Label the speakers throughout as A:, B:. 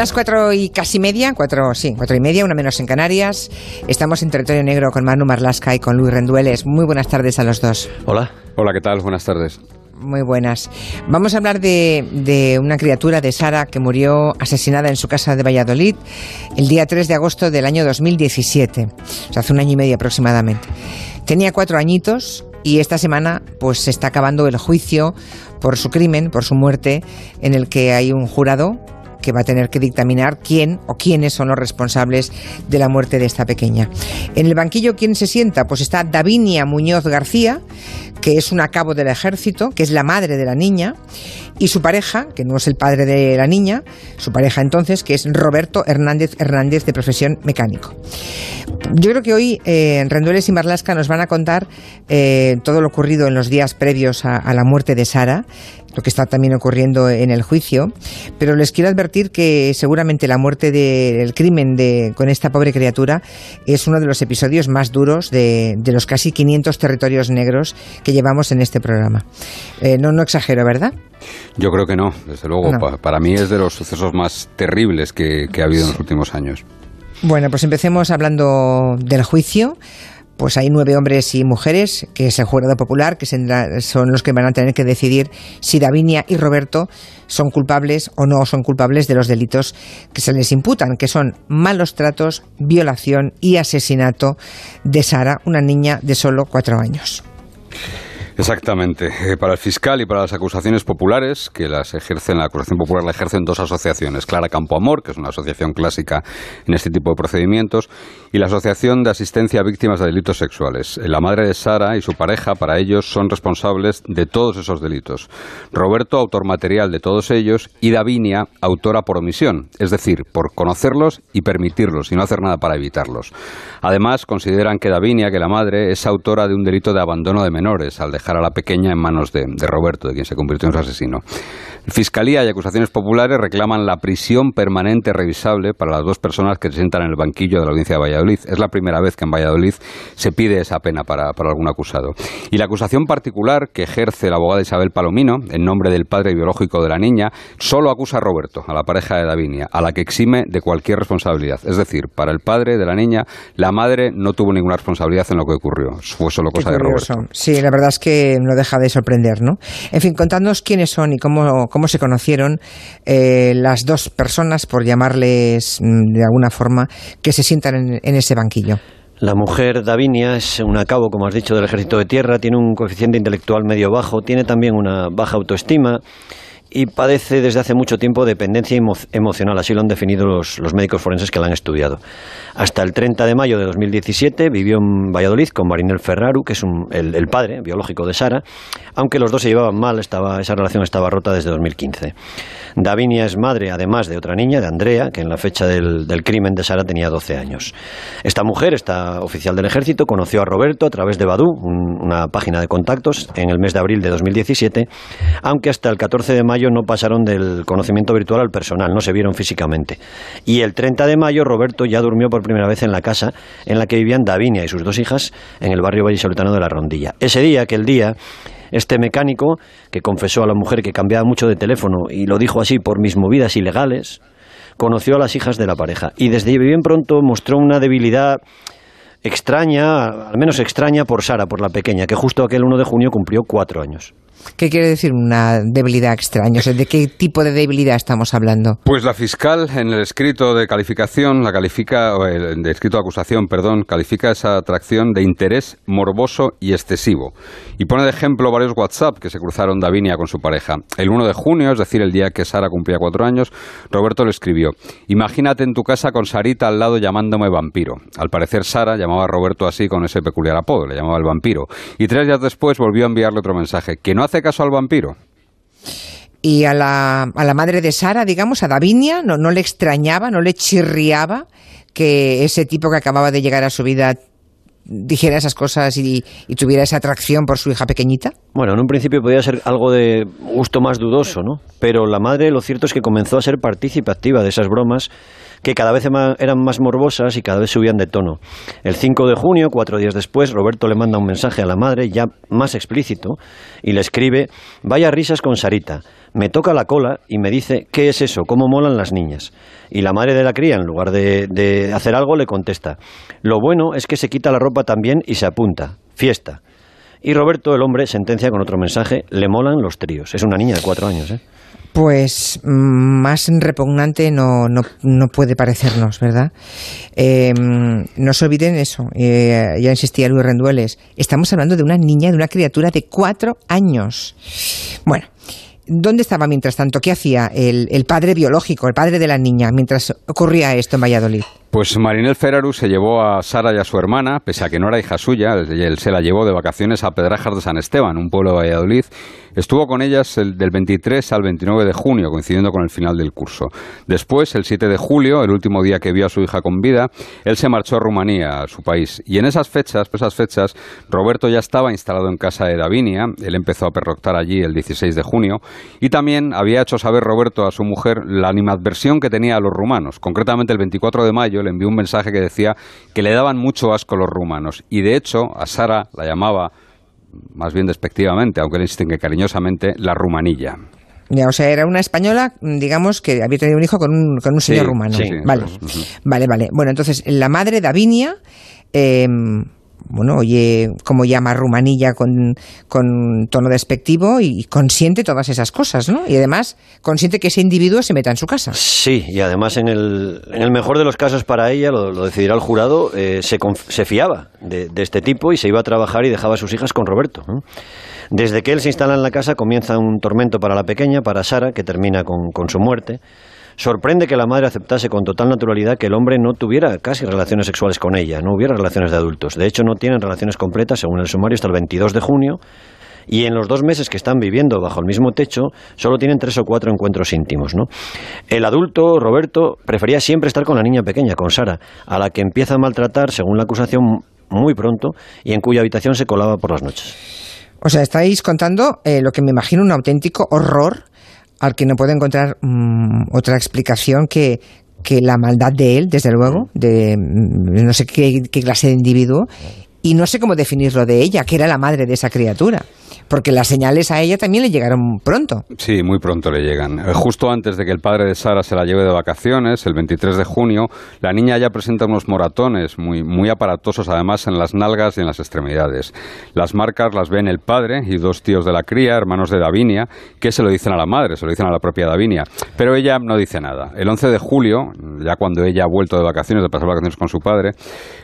A: las cuatro y casi media, cuatro, sí, cuatro y media, una menos en Canarias. Estamos en territorio negro con Manu Marlasca y con Luis Rendueles. Muy buenas tardes a los dos.
B: Hola.
C: Hola, ¿qué tal? Buenas tardes.
A: Muy buenas. Vamos a hablar de, de, una criatura de Sara que murió asesinada en su casa de Valladolid el día 3 de agosto del año 2017, o sea, hace un año y medio aproximadamente. Tenía cuatro añitos y esta semana pues se está acabando el juicio por su crimen, por su muerte, en el que hay un jurado que va a tener que dictaminar quién o quiénes son los responsables de la muerte de esta pequeña. En el banquillo, ¿quién se sienta? Pues está Davinia Muñoz García, que es un cabo del ejército, que es la madre de la niña, y su pareja, que no es el padre de la niña, su pareja entonces, que es Roberto Hernández Hernández, de profesión mecánico. Yo creo que hoy eh, Rendueles y Marlasca nos van a contar eh, todo lo ocurrido en los días previos a la muerte de Sara, lo que está también ocurriendo en el juicio, pero les quiero advertir que seguramente la muerte del crimen de, con esta pobre criatura es uno de los episodios más duros de, de los casi 500 territorios negros que llevamos en este programa. Eh, no, no exagero, ¿verdad?
C: Yo creo que no, desde luego. No. Pa para mí es de los sucesos más terribles que, que ha habido en los últimos años.
A: Bueno, pues empecemos hablando del juicio pues hay nueve hombres y mujeres, que es el jurado popular, que son los que van a tener que decidir si Davinia y Roberto son culpables o no son culpables de los delitos que se les imputan, que son malos tratos, violación y asesinato de Sara, una niña de solo cuatro años.
C: Exactamente. Eh, para el fiscal y para las acusaciones populares, que las ejercen, la acusación popular la ejercen dos asociaciones. Clara Campo Amor, que es una asociación clásica en este tipo de procedimientos, y la Asociación de Asistencia a Víctimas de Delitos Sexuales. La madre de Sara y su pareja, para ellos, son responsables de todos esos delitos. Roberto, autor material de todos ellos, y Davinia, autora por omisión, es decir, por conocerlos y permitirlos, y no hacer nada para evitarlos. Además, consideran que Davinia, que la madre, es autora de un delito de abandono de menores, al dejar a la pequeña en manos de, de, Roberto, de quien se convirtió en su asesino. Fiscalía y acusaciones populares reclaman la prisión permanente revisable para las dos personas que se sientan en el banquillo de la audiencia de Valladolid. Es la primera vez que en Valladolid se pide esa pena para, para algún acusado. Y la acusación particular que ejerce la abogada Isabel Palomino, en nombre del padre biológico de la niña, solo acusa a Roberto, a la pareja de Davinia, a la que exime de cualquier responsabilidad. Es decir, para el padre de la niña, la madre no tuvo ninguna responsabilidad en lo que ocurrió. Fue solo cosa de Roberto.
A: Sí, la verdad es que no deja de sorprender, ¿no? En fin, contadnos quiénes son y cómo, cómo se conocieron eh, las dos personas, por llamarles de alguna forma, que se sientan en, en ese banquillo.
B: La mujer Davinia es un cabo, como has dicho, del ejército de tierra, tiene un coeficiente intelectual medio bajo, tiene también una baja autoestima y padece desde hace mucho tiempo dependencia emo emocional, así lo han definido los, los, médicos forenses que la han estudiado. Hasta el 30 de mayo de 2017 vivió en Valladolid con Marinel Ferraru, que es un, el, el, padre biológico de Sara, aunque los dos se llevaban mal, estaba, esa relación estaba rota desde 2015. Davinia es madre, además de otra niña, de Andrea, que en la fecha del, del crimen de Sara tenía 12 años. Esta mujer, esta oficial del ejército, conoció a Roberto a través de Badu, un, una página de contactos, en el mes de abril de 2017, aunque hasta el 14 de mayo no pasaron del conocimiento virtual al personal, no se vieron físicamente. Y el 30 de mayo Roberto ya durmió por primera vez en la casa en la que vivían Davinia y sus dos hijas en el barrio vallisoletano de la Rondilla. Ese día, aquel día, este mecánico, que confesó a la mujer que cambiaba mucho de teléfono y lo dijo así por mis movidas ilegales, conoció a las hijas de la pareja y desde bien pronto mostró una debilidad extraña, al menos extraña por Sara, por la pequeña, que justo aquel 1 de junio cumplió cuatro años.
A: ¿Qué quiere decir una debilidad extraña? ¿De qué tipo de debilidad estamos hablando?
C: Pues la fiscal en el escrito de calificación, la califica, el escrito de acusación, perdón, califica esa atracción de interés morboso y excesivo. Y pone de ejemplo varios WhatsApp que se cruzaron Davinia con su pareja. El 1 de junio, es decir, el día que Sara cumplía cuatro años, Roberto le escribió: Imagínate en tu casa con Sarita al lado llamándome vampiro. Al parecer, Sara llamaba a Roberto así con ese peculiar apodo, le llamaba el vampiro. Y tres días después volvió a enviarle otro mensaje: que no hace caso al vampiro.
A: Y a la, a la madre de Sara, digamos, a Davinia, no, no le extrañaba, no le chirriaba que ese tipo que acababa de llegar a su vida dijera esas cosas y, y, tuviera esa atracción por su hija pequeñita?
B: Bueno, en un principio podía ser algo de gusto más dudoso, ¿no? Pero la madre lo cierto es que comenzó a ser partícipe activa de esas bromas que cada vez eran más morbosas y cada vez subían de tono. El 5 de junio, cuatro días después, Roberto le manda un mensaje a la madre ya más explícito y le escribe, vaya risas con Sarita, me toca la cola y me dice, ¿qué es eso? ¿Cómo molan las niñas? Y la madre de la cría, en lugar de, de hacer algo, le contesta, lo bueno es que se quita la ropa también y se apunta, fiesta. Y Roberto, el hombre, sentencia con otro mensaje, le molan los tríos. Es una niña de cuatro años, ¿eh?
A: Pues más repugnante no, no, no puede parecernos, ¿verdad? Eh, no se olviden eso, eh, ya insistía Luis Rendueles, estamos hablando de una niña, de una criatura de cuatro años. Bueno, ¿dónde estaba mientras tanto? ¿Qué hacía el, el padre biológico, el padre de la niña, mientras ocurría esto en Valladolid?
C: Pues Marinel Ferraru se llevó a Sara y a su hermana, pese a que no era hija suya, él se la llevó de vacaciones a Pedrajas de San Esteban, un pueblo de Valladolid. Estuvo con ellas del 23 al 29 de junio, coincidiendo con el final del curso. Después, el 7 de julio, el último día que vio a su hija con vida, él se marchó a Rumanía, a su país. Y en esas fechas, pues esas fechas, Roberto ya estaba instalado en casa de Davinia, él empezó a perroctar allí el 16 de junio, y también había hecho saber Roberto a su mujer la animadversión que tenía a los rumanos. Concretamente, el 24 de mayo, le envió un mensaje que decía que le daban mucho asco los rumanos. Y de hecho, a Sara la llamaba, más bien despectivamente, aunque le insisten que cariñosamente, la rumanilla.
A: Ya, o sea, era una española, digamos, que había tenido un hijo con un, con un señor rumano. vale. vale, vale. Bueno, entonces, la madre Davinia eh, bueno, oye cómo llama Rumanilla con, con tono despectivo y consiente todas esas cosas, ¿no? Y además consiente que ese individuo se meta en su casa.
B: Sí, y además en el, en el mejor de los casos para ella, lo, decidirá el jurado, eh, se, se, fiaba de, de, este tipo y se iba a trabajar y dejaba a sus hijas con Roberto. Desde que él se instala en la casa comienza un tormento para la pequeña, para Sara, que termina con, con su muerte. Sorprende que la madre aceptase con total naturalidad que el hombre no tuviera casi relaciones sexuales con ella, no hubiera relaciones de adultos. De hecho, no tienen relaciones completas, según el sumario, hasta el 22 de junio. Y en los dos meses que están viviendo bajo el mismo techo, solo tienen tres o cuatro encuentros íntimos. ¿no? El adulto, Roberto, prefería siempre estar con la niña pequeña, con Sara, a la que empieza a maltratar, según la acusación, muy pronto, y en cuya habitación se colaba por las noches.
A: O sea, estáis contando eh, lo que me imagino un auténtico horror al que no puedo encontrar mm, otra explicación que, que la maldad de él, desde luego, de mm, no sé qué, qué clase de individuo, y no sé cómo definirlo de ella, que era la madre de esa criatura porque las señales a ella también le llegaron pronto.
C: Sí, muy pronto le llegan. Eh, justo antes de que el padre de Sara se la lleve de vacaciones, el 23 de junio, la niña ya presenta unos moratones muy, muy aparatosos, además en las nalgas y en las extremidades. Las marcas las ven el padre y dos tíos de la cría, hermanos de Davinia, que se lo dicen a la madre, se lo dicen a la propia Davinia. Pero ella no dice nada. El 11 de julio, ya cuando ella ha vuelto de vacaciones, de pasar vacaciones con su padre,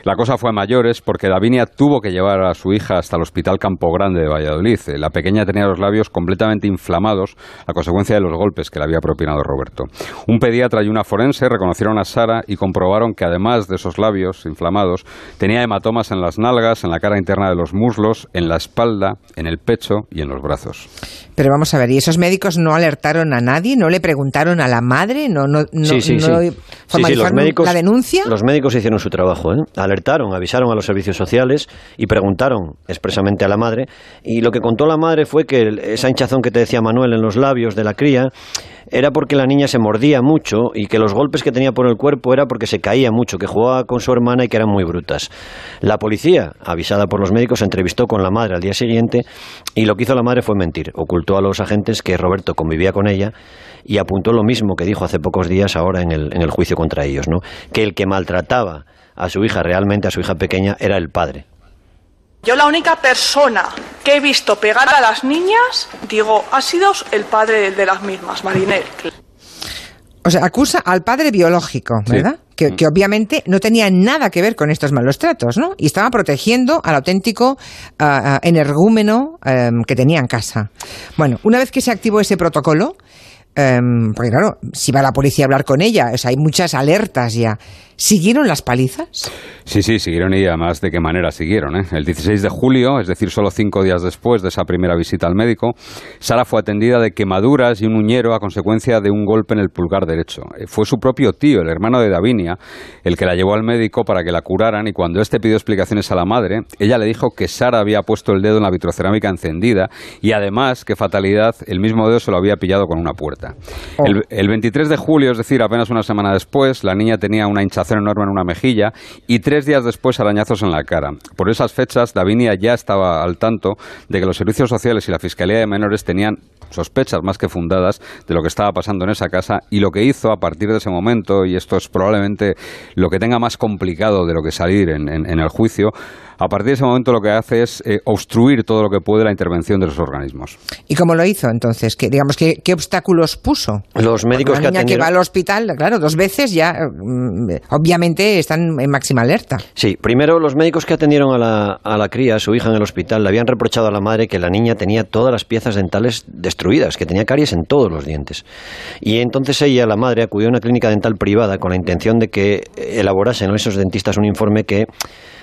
C: la cosa fue a mayores porque Davinia tuvo que llevar a su hija hasta el Hospital Campo Grande de Valladolid la pequeña tenía los labios completamente inflamados a consecuencia de los golpes que le había propinado Roberto. Un pediatra y una forense reconocieron a Sara y comprobaron que además de esos labios inflamados, tenía hematomas en las nalgas, en la cara interna de los muslos, en la espalda, en el pecho y en los brazos.
A: Pero vamos a ver, ¿y esos médicos no alertaron a nadie? ¿No le preguntaron a la madre? ¿No, no, no,
B: sí, sí,
A: los médicos, la denuncia?
B: Los médicos hicieron su trabajo, ¿eh? alertaron, avisaron a los servicios sociales y preguntaron expresamente a la madre. Y lo que contó la madre fue que esa hinchazón que te decía Manuel en los labios de la cría era porque la niña se mordía mucho y que los golpes que tenía por el cuerpo era porque se caía mucho, que jugaba con su hermana y que eran muy brutas. La policía, avisada por los médicos, se entrevistó con la madre al día siguiente y lo que hizo la madre fue mentir. Ocultó a los agentes que Roberto convivía con ella y apuntó lo mismo que dijo hace pocos días ahora en el, en el juicio contra ellos, ¿no? que el que maltrataba a su hija, realmente a su hija pequeña, era el padre.
D: Yo la única persona que he visto pegar a las niñas, digo, ha sido el padre de las mismas, Marinel.
A: O sea, acusa al padre biológico, ¿verdad? Que, obviamente no tenía nada que ver con estos malos tratos, ¿no? Y estaba protegiendo al auténtico ah, energúmeno em, que tenía en casa. Bueno, una vez que se activó ese protocolo, em, porque claro, si va la policía a hablar con ella, o sea, hay muchas alertas ya. ¿Siguieron las palizas?
C: Sí, sí, siguieron y además de qué manera siguieron. ¿eh? El 16 de julio, es decir, solo cinco días después de esa primera visita al médico, Sara fue atendida de quemaduras y un uñero a consecuencia de un golpe en el pulgar derecho. Eh, fue su propio tío, el hermano de Davinia, el que la llevó al médico para que la curaran y cuando este pidió explicaciones a la madre, ella le dijo que Sara había puesto el dedo en la vitrocerámica encendida y además, qué fatalidad, el mismo dedo se lo había pillado con una puerta.
A: Oh.
C: El, el 23 de julio, es decir, apenas una semana después, la niña tenía una hinchazón enorme en una mejilla y tres días después arañazos en la cara. Por esas fechas, Davinia ya estaba al tanto de que los servicios sociales y la Fiscalía de Menores tenían sospechas más que fundadas de lo que estaba pasando en esa casa y lo que hizo a partir de ese momento, y esto es probablemente lo que tenga más complicado de lo que salir en, el juicio, a partir de ese momento lo que hace es eh, obstruir todo lo que puede la intervención de los organismos.
A: ¿Y cómo lo hizo entonces? ¿Qué, digamos, ¿qué, qué obstáculos puso?
B: Los médicos
A: Porque una
B: que
A: niña que
B: atendieron...
A: va al hospital, claro, dos veces ya, mm, obviamente están en máxima alerta.
B: Sí, primero los médicos que atendieron a la, a la cría, a su hija en el hospital, le habían reprochado a la madre que la niña tenía todas las piezas dentales destruidas, que tenía caries en todos los dientes. Y entonces ella, la madre, acudió a una clínica dental privada con la intención de que elaborasen esos dentistas un informe que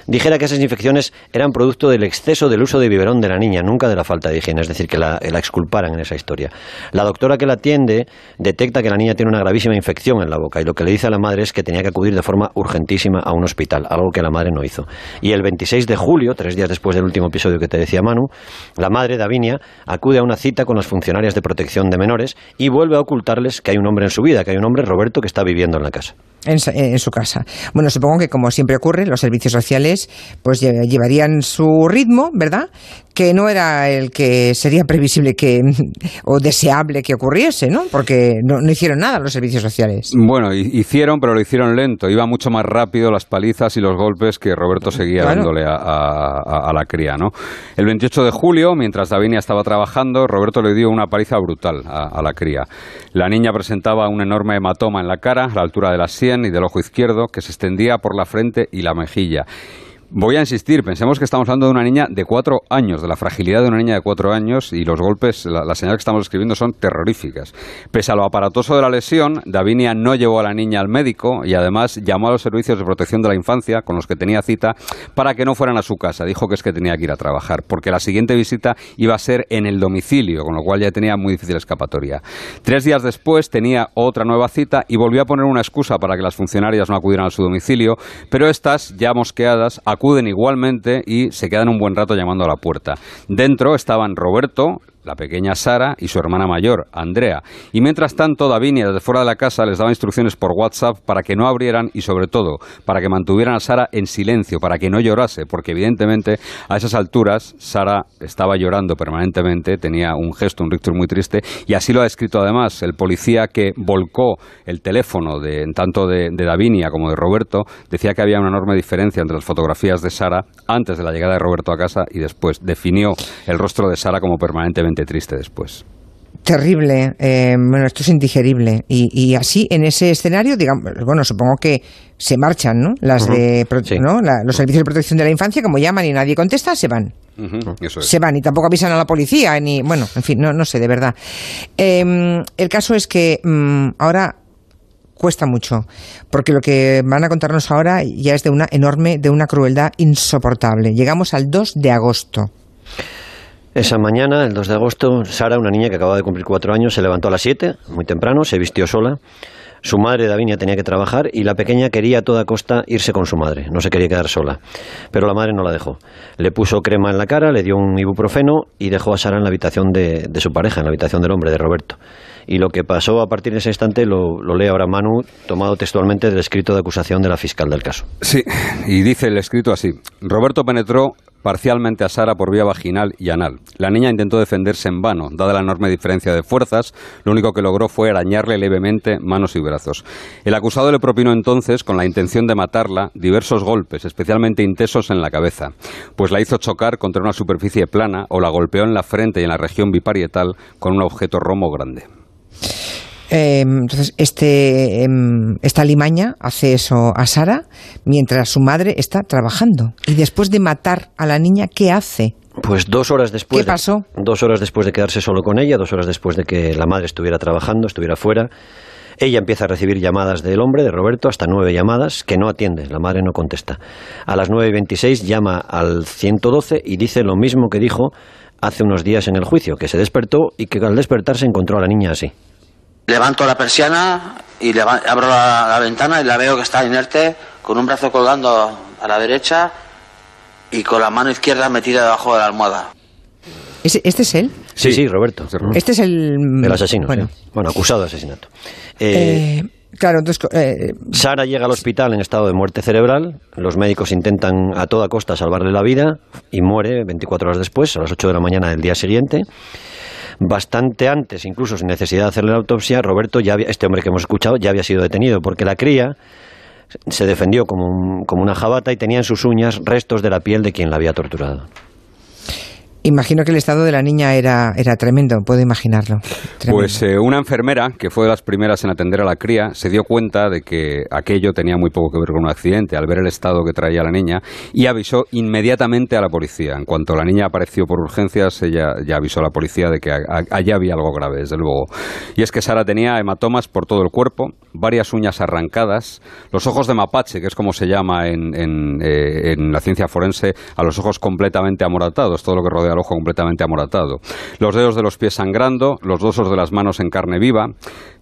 B: dijera que esas infecciones eran producto del exceso del uso de biberón de la niña, nunca de la falta de higiene, es decir, que la, la, exculparan en esa historia. La doctora que la atiende detecta que la niña tiene una gravísima infección en la boca y lo que le dice a la madre es que tenía que acudir de forma urgentísima a un hospital, algo que la madre no hizo. Y el 26 de julio, tres días después del último episodio que te decía Manu, la madre, Davinia, acude a una cita con las funcionarias de protección de menores y vuelve a ocultarles que hay un hombre en su vida, que hay un hombre, Roberto, que está viviendo en la casa.
A: En, su casa. Bueno, supongo que como siempre ocurre, los servicios sociales pues llevarían su ritmo, ¿verdad? Que no era el que sería previsible que o deseable que ocurriese, ¿no? Porque no, no hicieron nada los servicios sociales.
C: Bueno, hicieron, pero lo hicieron lento. Iba mucho más rápido las palizas y los golpes que Roberto seguía claro. dándole a, a, a, la cría, ¿no? El 28 de julio, mientras Davinia estaba trabajando, Roberto le dio una paliza brutal a, a la cría. La niña presentaba un enorme hematoma en la cara, a la altura de la sien y del ojo izquierdo, que se extendía por la frente y la mejilla. Voy a insistir, pensemos que estamos hablando de una niña de cuatro años, de la fragilidad de una niña de cuatro años y los golpes, la, la señal que estamos escribiendo son terroríficas. Pese a lo aparatoso de la lesión, Davinia no llevó a la niña al médico y además llamó a los servicios de protección de la infancia con los que tenía cita para que no fueran a su casa. Dijo que es que tenía que ir a trabajar porque la siguiente visita iba a ser en el domicilio, con lo cual ya tenía muy difícil escapatoria. Tres días después tenía otra nueva cita y volvió a poner una excusa para que las funcionarias no acudieran a su domicilio, pero estas, ya mosqueadas, acuden igualmente y se quedan un buen rato llamando a la puerta. Dentro estaban Roberto, la pequeña Sara y su hermana mayor, Andrea. Y mientras tanto, Davinia, desde fuera de la casa, les daba instrucciones por WhatsApp para que no abrieran y, sobre todo, para que mantuvieran a Sara en silencio, para que no llorase, porque evidentemente a esas alturas Sara estaba llorando permanentemente, tenía un gesto, un rictus muy triste, y así lo ha escrito además el policía que volcó el teléfono de, tanto de, de Davinia como de Roberto, decía que había una enorme diferencia entre las fotografías de Sara antes de la llegada de Roberto a casa y después. Definió el rostro de Sara como permanentemente triste después.
A: Terrible, eh, bueno, esto es indigerible. Y, y, así, en ese escenario, digamos, bueno, supongo que se marchan, ¿no? Las uh -huh. de, sí. ¿no? La, los servicios de protección de la infancia, como llaman y nadie contesta, se van.
C: Uh -huh. Eso es.
A: Se van y tampoco avisan a la policía, ni, bueno, en fin, no, no sé, de verdad. Eh, el caso es que mmm, ahora cuesta mucho, porque lo que van a contarnos ahora ya es de una enorme, de una crueldad insoportable. Llegamos al 2 de agosto.
B: Esa mañana, el 2 de agosto, Sara, una niña que acababa de cumplir cuatro años, se levantó a las 7, muy temprano, se vistió sola. Su madre, Davinia, tenía que trabajar y la pequeña quería a toda costa irse con su madre, no se quería quedar sola. Pero la madre no la dejó. Le puso crema en la cara, le dio un ibuprofeno y dejó a Sara en la habitación de, de su pareja, en la habitación del hombre, de Roberto. Y lo que pasó a partir de ese instante lo, lo, lee ahora Manu, tomado textualmente del escrito de acusación de la fiscal del caso.
C: Sí, y dice el escrito así. Roberto penetró parcialmente a Sara por vía vaginal y anal. La niña intentó defenderse en vano, dada la enorme diferencia de fuerzas, lo único que logró fue arañarle levemente manos y brazos. El acusado le propinó entonces, con la intención de matarla, diversos golpes, especialmente intensos en la cabeza, pues la hizo chocar contra una superficie plana o la golpeó en la frente y en la región biparietal con un objeto romo grande.
A: Eh, entonces, este, eh, esta limaña hace eso a Sara mientras su madre está trabajando. Y después de matar a la niña, ¿qué hace?
B: Pues dos horas después.
A: ¿Qué pasó?
B: dos horas después de quedarse solo con ella, dos horas después de que la madre estuviera trabajando, estuviera fuera, ella empieza a recibir llamadas del hombre, de Roberto, hasta nueve llamadas que no atiende, la madre no contesta. A las nueve y veintiséis llama al 112 y dice lo mismo que dijo hace unos días en el juicio, que se despertó y que al despertarse encontró a la niña así.
E: Levanto la persiana y abro la, la ventana y la veo que está inerte, con un brazo colgando a la derecha y con la mano izquierda metida debajo de la almohada.
A: ¿Ese- ¿Este es él?
B: Sí, sí, Roberto.
C: Sí, Roberto.
A: Este es el...
B: El asesino.
A: Bueno,
B: sí. Bueno, acusado de asesinato. Eh,
A: eh, claro, entonces... eh,
B: Sara llega al hospital en estado de muerte cerebral. Los médicos intentan a toda costa salvarle la vida y muere 24 horas después, a las 8 de la mañana del día siguiente. Bastante antes, incluso sin necesidad de hacerle la autopsia, Roberto, ya había- este hombre que hemos escuchado, ya había sido detenido porque la cría se defendió como, un- como una jabata y tenía en sus uñas restos de la piel de quien la había torturado.
A: Imagino que el estado de la niña era, era tremendo, puedo imaginarlo. Tremendo.
C: Pues eh, una enfermera, que fue de las primeras en atender a la cría, se dio cuenta de que aquello tenía muy poco que ver con un accidente al ver el estado que traía la niña y avisó inmediatamente a la policía. En cuanto la niña apareció por urgencias, ella ya avisó a la policía de que allá había algo grave, desde luego. Y es que Sara tenía hematomas por todo el cuerpo, varias uñas arrancadas, los ojos de mapache, que es como se llama en, en, eh, en la ciencia forense, a los ojos completamente amoratados, todo lo que rodea al ojo completamente amoratado. Los dedos de los pies sangrando, los dosos de las manos en carne viva.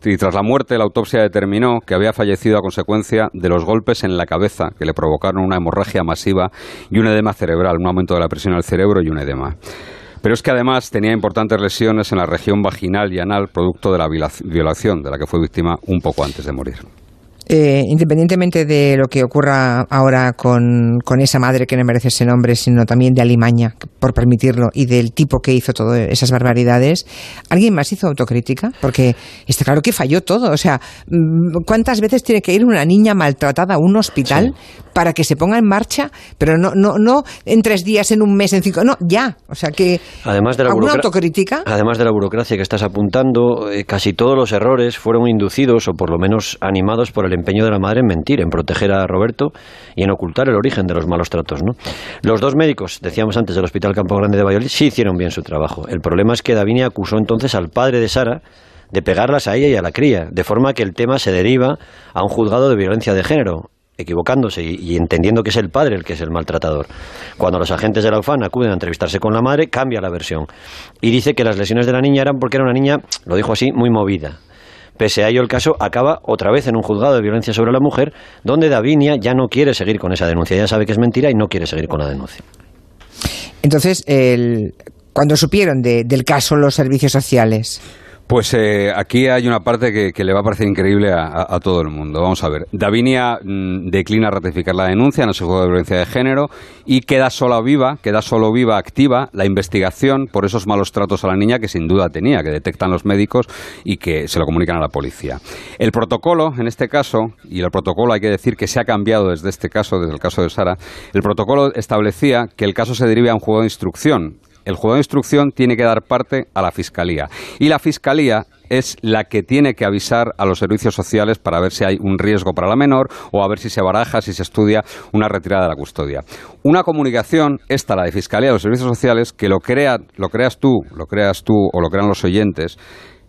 C: Y tras la muerte, la autopsia determinó que había fallecido a consecuencia de los golpes en la cabeza que le provocaron una hemorragia masiva y un edema cerebral, un aumento de la presión al cerebro y un edema. Pero es que además tenía importantes lesiones en la región vaginal y anal, producto de la viola- violación de la que fue víctima un poco antes de morir.
A: Eh, independientemente de lo que ocurra ahora con, con esa madre que no merece ese nombre, sino también de Alimaña, por permitirlo, y del tipo que hizo todas esas barbaridades, ¿alguien más hizo autocrítica? Porque está claro que falló todo. O sea, mm, ¿cuántas veces tiene que ir una niña maltratada a un hospital para que se ponga en marcha? Pero no, no, no en tres días, en un mes, en cinco. No, ya. O sea que.
B: Además de la
A: ¿Alguna autocrítica?
B: Además de la burocracia que estás apuntando, eh, casi todos los errores fueron inducidos o por lo menos animados por el empeño de la madre en mentir, en proteger a Roberto y en ocultar el origen de los malos tratos. ¿no? Los dos médicos, decíamos antes, del Hospital Campo Grande de Valladolid, sí hicieron bien su trabajo. El problema es que Davinia acusó entonces al padre de Sara de pegarlas a ella y a la cría, de forma que el tema se deriva a un juzgado de violencia de género, equivocándose y, y entendiendo que es el padre el que es el maltratador. Cuando los agentes de la UFAN acuden a entrevistarse con la madre, cambia la versión y dice que las lesiones de la niña eran porque era una niña, lo dijo así, muy movida. Pese a ello, el caso acaba otra vez en un juzgado de violencia sobre la mujer, donde Davinia ya no quiere seguir con esa denuncia. Ya sabe que es mentira y no quiere seguir con la denuncia.
A: Entonces, el, cuando supieron de- del caso los servicios sociales,
C: Pues eh, aquí hay una parte que, le va a parecer increíble a, todo el mundo. Vamos a ver. Davinia mm, declina ratificar la denuncia, no se juego de violencia de género y queda sola viva, queda solo viva activa la investigación por esos malos tratos a la niña que sin duda tenía, que detectan los médicos y que se lo comunican a la policía. El protocolo, en este caso, y el protocolo hay que decir que se ha cambiado desde este caso, desde el caso de Sara, el protocolo establecía que el caso se derive a un juego de instrucción el juzgado de instrucción tiene que dar parte a la Fiscalía. Y la Fiscalía es la que tiene que avisar a los servicios sociales para ver si hay un riesgo para la menor o a ver si se baraja, si se estudia una retirada de la custodia. Una comunicación, esta la de Fiscalía de los servicios sociales, que lo, crea, lo creas tú, lo creas tú o lo crean los oyentes,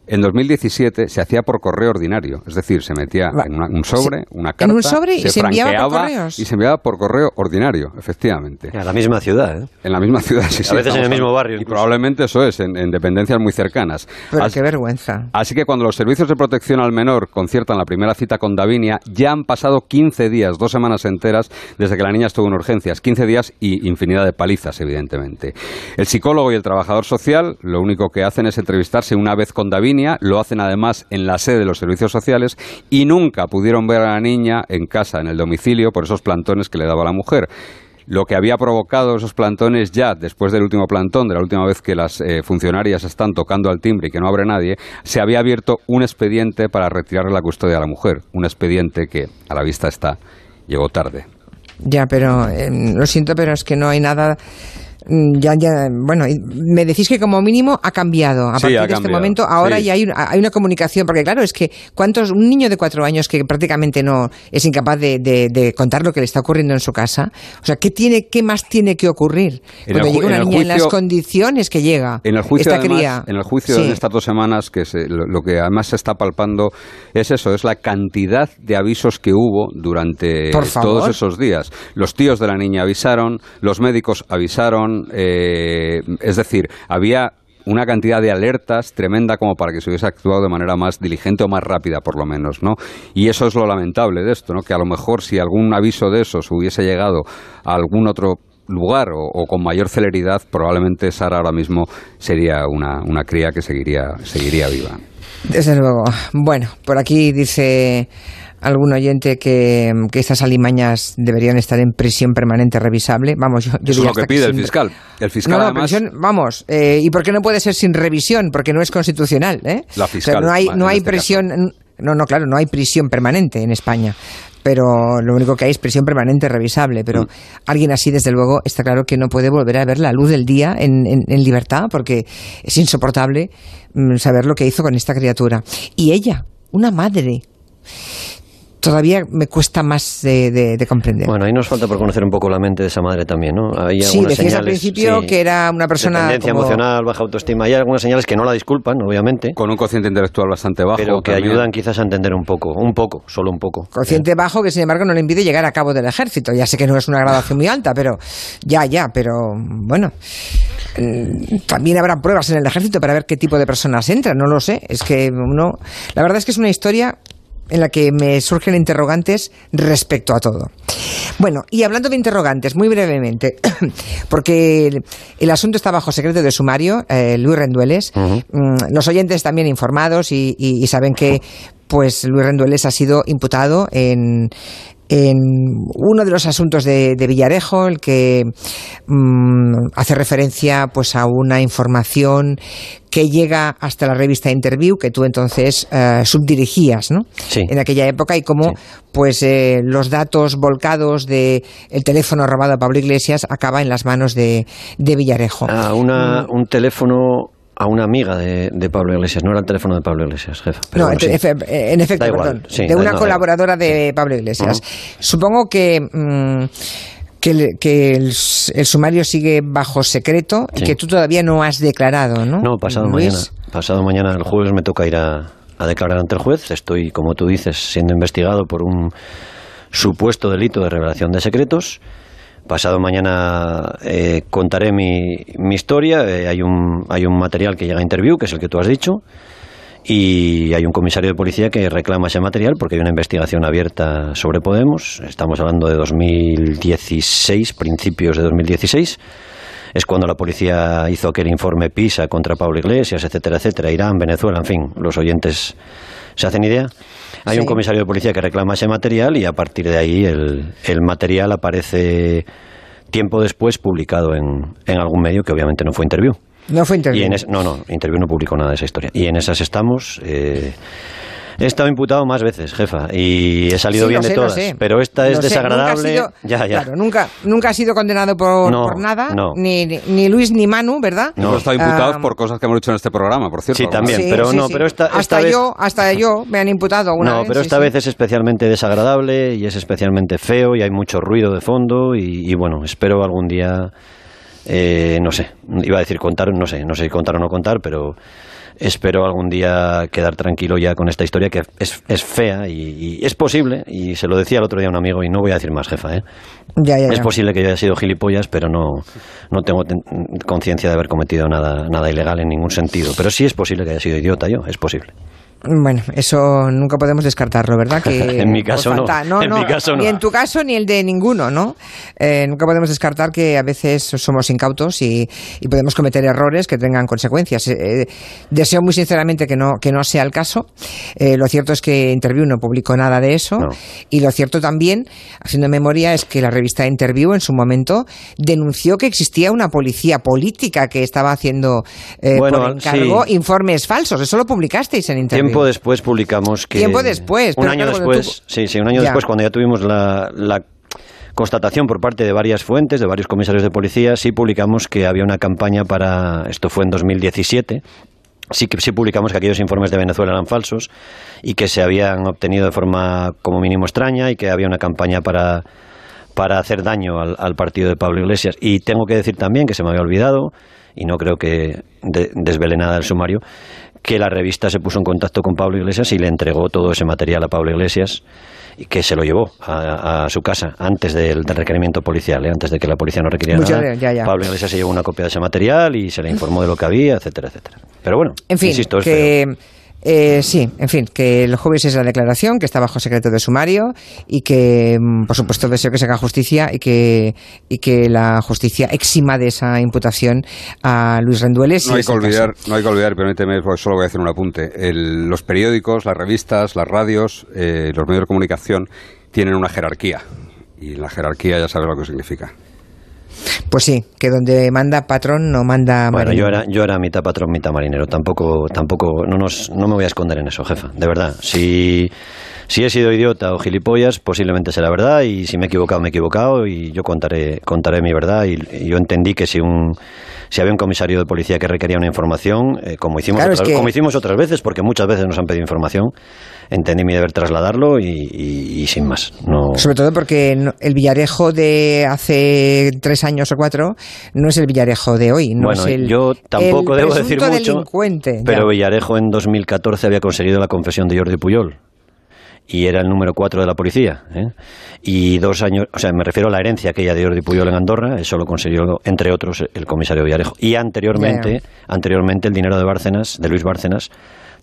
C: en 2017 se hacía por correo ordinario, es decir, se metía en una- un sobre, una
A: en
C: carta,
A: un sobre y se enviaba por
C: franqueaba
A: correos.
C: y se enviaba por correo ordinario, efectivamente.
B: A la misma ciudad, ¿eh?
C: En la misma ciudad, sí,
B: A
C: sí,
B: veces en el mismo barrio
C: Y
B: incluso.
C: probablemente eso es, en, en dependencias muy cercanas.
A: pero
C: Así-
A: qué vergüenza.
C: Así que cuando los servicios de protección al menor conciertan la primera cita con Davinia, ya han pasado 15 días, dos semanas enteras, desde que la niña estuvo en urgencias. 15 días y infinidad de palizas, evidentemente. El psicólogo y el trabajador social lo único que hacen es entrevistarse una vez con Davinia, lo hacen además en la sede de los servicios sociales y nunca pudieron ver a la niña en casa, en el domicilio, por esos plantones que le daba la mujer lo que había provocado esos plantones ya después del último plantón, de la última vez que las eh, funcionarias están tocando al timbre y que no abre nadie, se había abierto un expediente para retirarle la custodia a la mujer. Un expediente que, a la vista está, llegó tarde.
A: Ya, pero eh, lo siento, pero es que no hay nada. Mm, ya, ya, bueno, me decís que como mínimo ha cambiado. A
C: Sí,
A: partir de este momento, ahora
C: sí.
A: ya hay, una- hay una comunicación, porque claro, es que cuántos, un niño de cuatro años que prácticamente no es incapaz de, de- de contar lo que le está ocurriendo en su casa, o sea, ¿qué tiene, qué más tiene que ocurrir cuando llega una
C: en
A: niña en las condiciones que llega?
C: En el juicio,
A: esta
C: además,
A: cría?
C: en el juicio
A: Sí.
C: de estas dos semanas, que se- lo, lo que además se está palpando es eso, es la cantidad de avisos que hubo durante todos esos días. Los tíos de la niña avisaron, los médicos avisaron, eh, es decir, había una cantidad de alertas tremenda como para que se hubiese actuado de manera más diligente o más rápida, por lo menos, ¿no? Y eso es lo lamentable de esto, ¿no? Que a lo mejor si algún aviso de esos hubiese llegado a algún otro lugar o, o con mayor celeridad, probablemente Sara ahora mismo sería una, una cría que seguiría, seguiría viva.
A: Desde luego. Bueno, por aquí dice algún oyente que, que estas alimañas deberían estar en prisión permanente revisable. Vamos, yo, yo
C: Eso es lo que pide el
A: sin-
C: fiscal. El fiscal
A: no, no,
C: además...
A: prisión, vamos, eh, ¿y por qué no puede ser sin revisión? Porque no es constitucional, ¿eh?
C: La
A: O sea,
C: fiscal,
A: no hay, no hay
C: este
A: prisión, no, no, claro, no hay prisión permanente en España. Pero lo único que hay es prisión permanente revisable. Pero
C: Mm.
A: alguien así, desde luego, está claro que no puede volver a ver la luz del día en, en- en libertad, porque es insoportable mm, saber lo que hizo con esta criatura. Y ella, una madre, todavía me cuesta más de, de- de comprender.
B: Bueno, ahí nos falta por conocer un poco la mente de esa madre también, ¿no? Hay
A: sí, decías al principio
B: sí,
A: que era una persona
B: dependencia
A: como-
B: emocional, baja autoestima. Hay algunas señales que no la disculpan, obviamente,
C: Con un cociente intelectual bastante bajo.
B: pero que
C: también.
B: ayudan quizás a entender un poco, un poco, solo un poco.
A: Cociente bajo que sin embargo no le impide llegar a cabo del ejército. Ya sé que no es una graduación muy alta, pero ya, ya, pero bueno. Mm, También habrá pruebas en el ejército para ver qué tipo de personas entran, no lo sé. Es que uno. La verdad es que es una historia en la que me surgen interrogantes respecto a todo. Bueno, y hablando de interrogantes, muy brevemente, porque el, el asunto está bajo secreto de sumario, eh, Luis Rendueles, mm, los oyentes también informados y, y- y saben que pues Luis Rendueles ha sido imputado en, en uno de los asuntos de, de Villarejo, el que mm, hace referencia pues a una información que llega hasta la revista Interview que tú entonces eh, subdirigías, ¿no?
B: Sí.
A: En aquella época y cómo
B: Sí.
A: pues eh, los datos volcados de el teléfono robado a Pablo Iglesias acaba en las manos de, de Villarejo.
B: A una, un teléfono a una amiga de, de Pablo Iglesias, no era el teléfono de Pablo Iglesias, jefa. pero
A: No,
B: bueno,
A: en,
B: sí.
A: efe- en efecto,
B: igual,
A: perdón,
B: sí,
A: de una
B: no,
A: colaboradora de Pablo Iglesias. Supongo que, mm, que, el, que el sumario sigue bajo secreto y que tú todavía no has declarado, ¿no?
B: No, pasado
A: Luis?
B: mañana. Pasado mañana, el jueves, me toca ir a, a declarar ante el juez. Estoy, como tú dices, siendo investigado por un supuesto delito de revelación de secretos. Pasado mañana eh, contaré mi, mi historia. Eh, hay, un, hay un material que llega a interview, que es el que tú has dicho. Y hay un comisario de policía que reclama ese material porque hay una investigación abierta sobre Podemos. Estamos hablando de 2016, principios de 2016 es cuando la policía hizo aquel informe PISA contra Pablo Iglesias, etcétera, etcétera, Irán, Venezuela, en fin, los oyentes se hacen idea. Hay
A: Sí.
B: un comisario de policía que reclama ese material y a partir de ahí el, el material aparece tiempo después publicado en, en algún medio que obviamente no fue interview.
A: No fue interview.
B: Y en es- no, no, Interview no publicó nada de esa historia. Y en esas estamos. eh, he estado imputado más veces, jefa, y he salido
A: Sí,
B: bien de
A: sé,
B: todas.
A: sé.
B: Pero esta es
A: Lo sé, nunca ha
B: desagradable.
A: sido-
B: ya, ya.
A: Claro, nunca, nunca ha sido condenado por,
B: No,
A: por nada,
B: no.
A: ni, ni- Luis ni Manu, ¿verdad?
C: Hemos estado imputados
A: Ah,
C: por cosas que hemos hecho en este programa, por cierto.
B: Sí, también.
A: Sí,
B: pero
A: sí,
B: no,
A: sí.
B: pero esta- esta
A: hasta
B: vez-
A: yo, hasta yo me han imputado una
B: no,
A: vez,
B: pero esta
A: sí.
B: vez es especialmente desagradable y es especialmente feo y hay mucho ruido de fondo y, y bueno, espero algún día, eh, no sé, iba a decir contar, no sé, no sé si contar o no contar, pero espero algún día quedar tranquilo ya con esta historia que es, es fea y, y es posible, y se lo decía el otro día a un amigo y no voy a decir más, jefa, ¿eh?
A: Ya, ya,
B: Es posible que yo haya sido gilipollas, pero no, no tengo ten- conciencia de haber cometido nada, nada ilegal en ningún sentido. Pero sí es posible que haya sido idiota yo, es posible.
A: Bueno, eso nunca podemos descartarlo, ¿verdad? Que
B: En mi caso no.
A: falta-
B: En mi caso no.
A: Ni en tu caso ni el de ninguno, ¿no? Eh, nunca podemos descartar que a veces somos incautos y, y podemos cometer errores que tengan consecuencias. Eh, eh, deseo muy sinceramente que no, que no sea el caso. Eh, lo cierto es que Interview no publicó nada de eso.
B: No.
A: Y lo cierto también, haciendo memoria, es que la revista Interview en su momento denunció que existía una policía política que estaba haciendo
B: Bueno,
A: por encargo
B: sí.
A: informes falsos. Eso lo publicasteis en Interview.
B: Tiempo después publicamos que...
A: Tiempo después,
B: Un año
A: claro,
B: después,
A: tú-
B: sí, sí, un año
A: Ya.
B: después, cuando ya tuvimos la, la constatación por parte de varias fuentes, de varios comisarios de policía, sí publicamos que había una campaña para, esto fue en 2017, sí que sí publicamos que aquellos informes de Venezuela eran falsos y que se habían obtenido de forma como mínimo extraña y que había una campaña para, para hacer daño al, partido de Pablo Iglesias. Y tengo que decir también, que se me había olvidado, y no creo que desvele nada del sumario, que la revista se puso en contacto con Pablo Iglesias y le entregó todo ese material a Pablo Iglesias y que se lo llevó a, su casa antes del, requerimiento policial, ¿eh? antes de que la policía no requiriera nada. Pablo Iglesias se llevó una copia de ese material y se le informó de lo que había, etcétera, etcétera. Pero bueno,
A: en fin,
B: insisto, es
A: que... Eh, sí, en fin, que el jueves es la declaración, que está bajo secreto de sumario y que, mm, por supuesto, deseo que se haga justicia y que, y que la justicia exima de esa imputación a Luis Rendueles.
C: No hay, que olvidar, no hay que olvidar, permíteme, porque solo voy a hacer un apunte. los periódicos, las revistas, las radios, eh, los medios de comunicación tienen una jerarquía. Y la jerarquía ya sabes lo que significa.
A: Pues sí, que donde manda patrón no manda
B: bueno,
A: marinero.
B: Bueno, yo era, yo era mitad patrón, mitad marinero. Tampoco, tampoco, no, nos, no me voy a esconder en eso, jefa, de verdad. Si, si he sido idiota o gilipollas, posiblemente será verdad, y si me he equivocado, me he equivocado, y yo contaré, contaré mi verdad. Y, yo entendí que si un si había un comisario de policía que requería una información, eh, como, hicimos como hicimos otras veces, porque muchas veces nos han pedido información, entendí mi deber trasladarlo y, sin más. No...
A: Sobre todo porque el Villarejo de hace tres años o cuatro no es el Villarejo de hoy. No
B: bueno,
A: es el,
B: yo tampoco debo decir mucho, pero
A: ya.
B: Villarejo en 2014 había conseguido la confesión de Jordi Puyol y era el número cuatro de la policía. ¿eh? Y dos años, o sea, me refiero a la herencia aquella de Jordi Puyol en Andorra, eso lo consiguió, entre otros, el comisario Villarejo. Y anteriormente, anteriormente el dinero de Bárcenas, de Luis Bárcenas,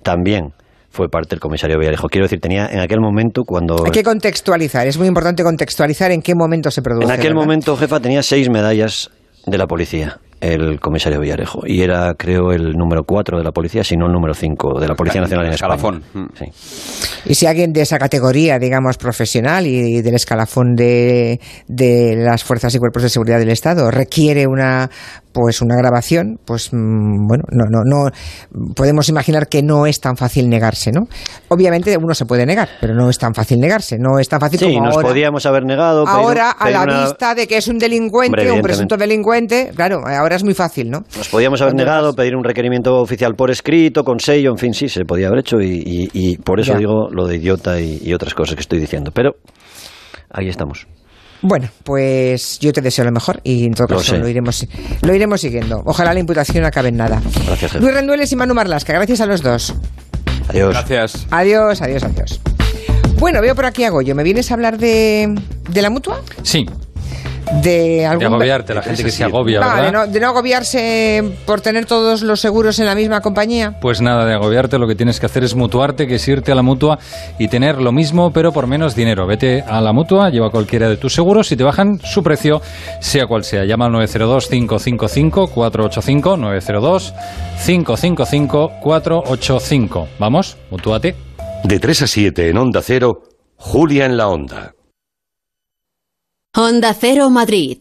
B: también fue parte del comisario Villarejo. Quiero decir, tenía en aquel momento cuando...
A: Hay que contextualizar, es muy importante contextualizar en qué momento se produjo.
B: En aquel momento, jefa, tenía seis medallas de la policía el comisario Villarejo. Y era, creo, el número 4 de la policía, si no el número 5 de la Policía Nacional en España.
A: Y si alguien de esa categoría, digamos, profesional y del escalafón de, de las fuerzas y cuerpos de seguridad del Estado requiere una pues una grabación, pues mm, bueno, no, no, no, podemos imaginar que no es tan fácil negarse, ¿no? Obviamente uno se puede negar, pero no es tan fácil negarse, no es tan fácil
B: sí,
A: como
B: nos podíamos haber negado.
A: ahora, a la vista de que es un delincuente, un presunto delincuente, claro, ahora es muy fácil, ¿no?
B: Nos podíamos haber negado, pedir un requerimiento oficial por escrito, con sello, en fin, sí, se podía haber hecho y, por eso digo lo de idiota y otras cosas que estoy diciendo, pero ahí estamos.
A: Bueno, pues yo te deseo lo mejor y en todo caso lo, iremos, lo iremos siguiendo. Ojalá la imputación acabe en nada.
B: Gracias.
A: Luis Rendueles y Manu Marlasca, gracias a los dos.
B: Adiós.
C: Gracias.
A: Adiós, adiós, adiós. Bueno, veo por aquí a Goyo. ¿Me vienes a hablar de, de la mutua?
F: Sí
A: de
F: algún... De agobiarte, la gente que se agobia,
A: ¿verdad?
F: de,
A: no, de no, agobiarse por tener todos los seguros en la misma compañía.
F: Pues nada, de agobiarte lo que tienes que hacer es mutuarte, que es irte a la mutua y tener lo mismo, pero por menos dinero. Vete a la mutua, lleva cualquiera de tus seguros y te bajan su precio, sea cual sea. Llama al 902-555-485, 902-555-485. Vamos, mutuate.
G: De 3 a 7 en Onda Cero, Julia en la Onda.
H: Honda Cero Madrid